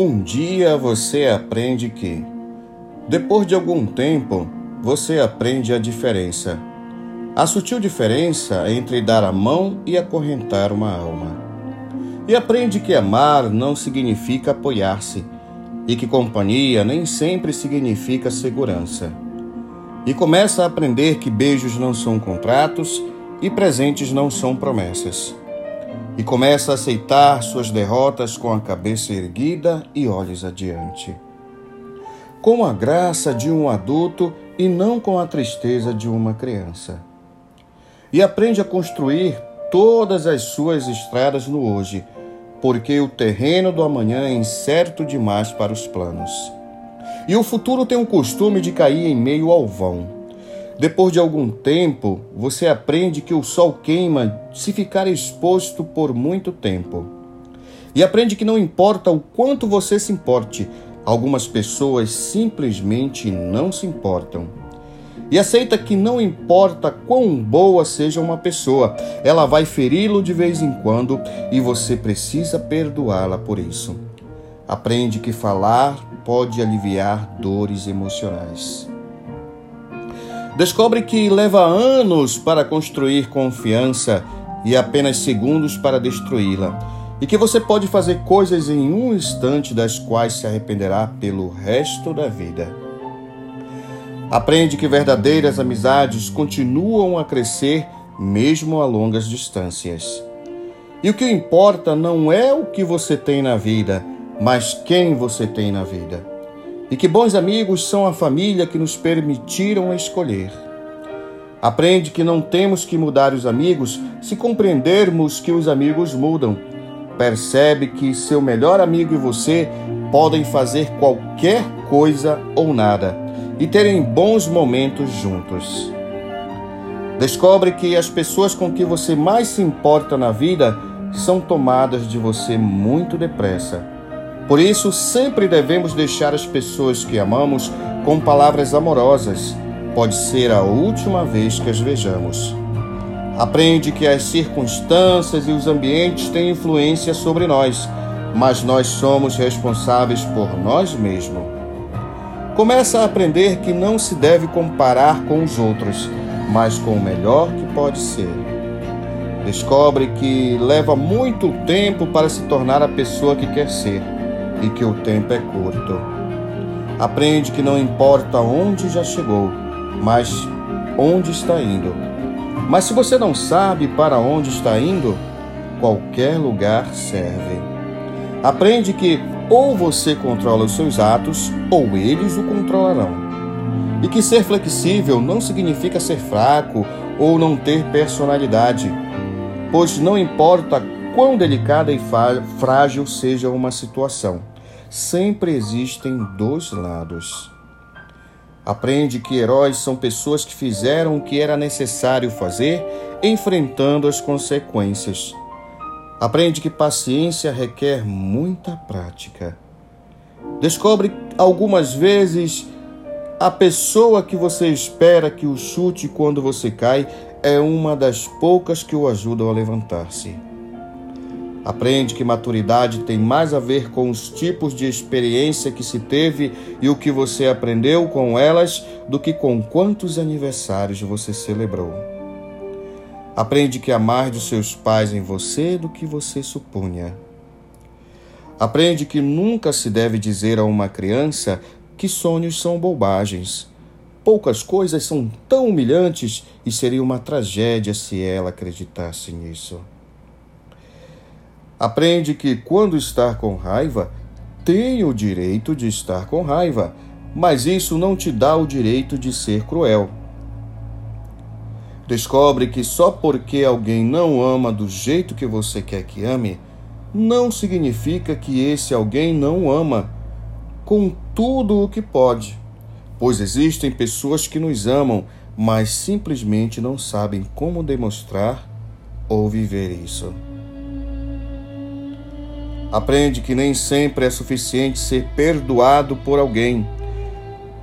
Um dia você aprende que, depois de algum tempo, você aprende a diferença. A sutil diferença entre dar a mão e acorrentar uma alma. E aprende que amar não significa apoiar-se, e que companhia nem sempre significa segurança. E começa a aprender que beijos não são contratos e presentes não são promessas e começa a aceitar suas derrotas com a cabeça erguida e olhos adiante. Com a graça de um adulto e não com a tristeza de uma criança. E aprende a construir todas as suas estradas no hoje, porque o terreno do amanhã é incerto demais para os planos. E o futuro tem o costume de cair em meio ao vão depois de algum tempo, você aprende que o sol queima se ficar exposto por muito tempo. E aprende que não importa o quanto você se importe, algumas pessoas simplesmente não se importam. E aceita que não importa quão boa seja uma pessoa, ela vai feri-lo de vez em quando e você precisa perdoá-la por isso. Aprende que falar pode aliviar dores emocionais. Descobre que leva anos para construir confiança e apenas segundos para destruí-la, e que você pode fazer coisas em um instante das quais se arrependerá pelo resto da vida. Aprende que verdadeiras amizades continuam a crescer mesmo a longas distâncias. E o que importa não é o que você tem na vida, mas quem você tem na vida e que bons amigos são a família que nos permitiram escolher. Aprende que não temos que mudar os amigos se compreendermos que os amigos mudam. Percebe que seu melhor amigo e você podem fazer qualquer coisa ou nada e terem bons momentos juntos. Descobre que as pessoas com que você mais se importa na vida são tomadas de você muito depressa por isso, sempre devemos deixar as pessoas que amamos com palavras amorosas. Pode ser a última vez que as vejamos. Aprende que as circunstâncias e os ambientes têm influência sobre nós, mas nós somos responsáveis por nós mesmos. Começa a aprender que não se deve comparar com os outros, mas com o melhor que pode ser. Descobre que leva muito tempo para se tornar a pessoa que quer ser e que o tempo é curto. Aprende que não importa onde já chegou, mas onde está indo. Mas se você não sabe para onde está indo, qualquer lugar serve. Aprende que ou você controla os seus atos, ou eles o controlarão. E que ser flexível não significa ser fraco ou não ter personalidade, pois não importa quão delicada e frágil seja uma situação, sempre existem dois lados. Aprende que heróis são pessoas que fizeram o que era necessário fazer, enfrentando as consequências. Aprende que paciência requer muita prática. Descobre algumas vezes a pessoa que você espera que o chute quando você cai é uma das poucas que o ajudam a levantar-se. Aprende que maturidade tem mais a ver com os tipos de experiência que se teve e o que você aprendeu com elas do que com quantos aniversários você celebrou. Aprende que há mais dos seus pais em você do que você supunha. Aprende que nunca se deve dizer a uma criança que sonhos são bobagens. Poucas coisas são tão humilhantes e seria uma tragédia se ela acreditasse nisso. Aprende que quando estar com raiva, tem o direito de estar com raiva, mas isso não te dá o direito de ser cruel. Descobre que só porque alguém não ama do jeito que você quer que ame, não significa que esse alguém não ama com tudo o que pode, pois existem pessoas que nos amam, mas simplesmente não sabem como demonstrar ou viver isso. Aprende que nem sempre é suficiente ser perdoado por alguém.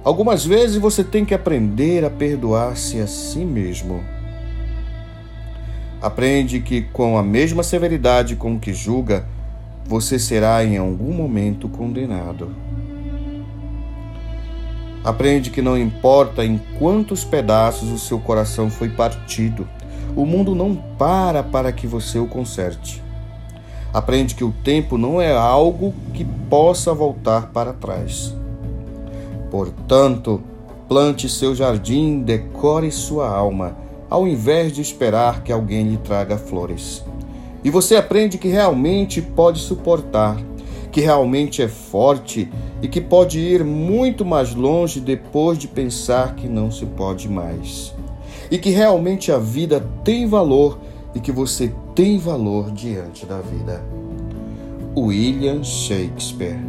Algumas vezes você tem que aprender a perdoar-se a si mesmo. Aprende que, com a mesma severidade com que julga, você será em algum momento condenado. Aprende que não importa em quantos pedaços o seu coração foi partido, o mundo não para para que você o conserte. Aprende que o tempo não é algo que possa voltar para trás. Portanto, plante seu jardim, decore sua alma, ao invés de esperar que alguém lhe traga flores. E você aprende que realmente pode suportar, que realmente é forte e que pode ir muito mais longe depois de pensar que não se pode mais. E que realmente a vida tem valor e que você tem valor diante da vida. William Shakespeare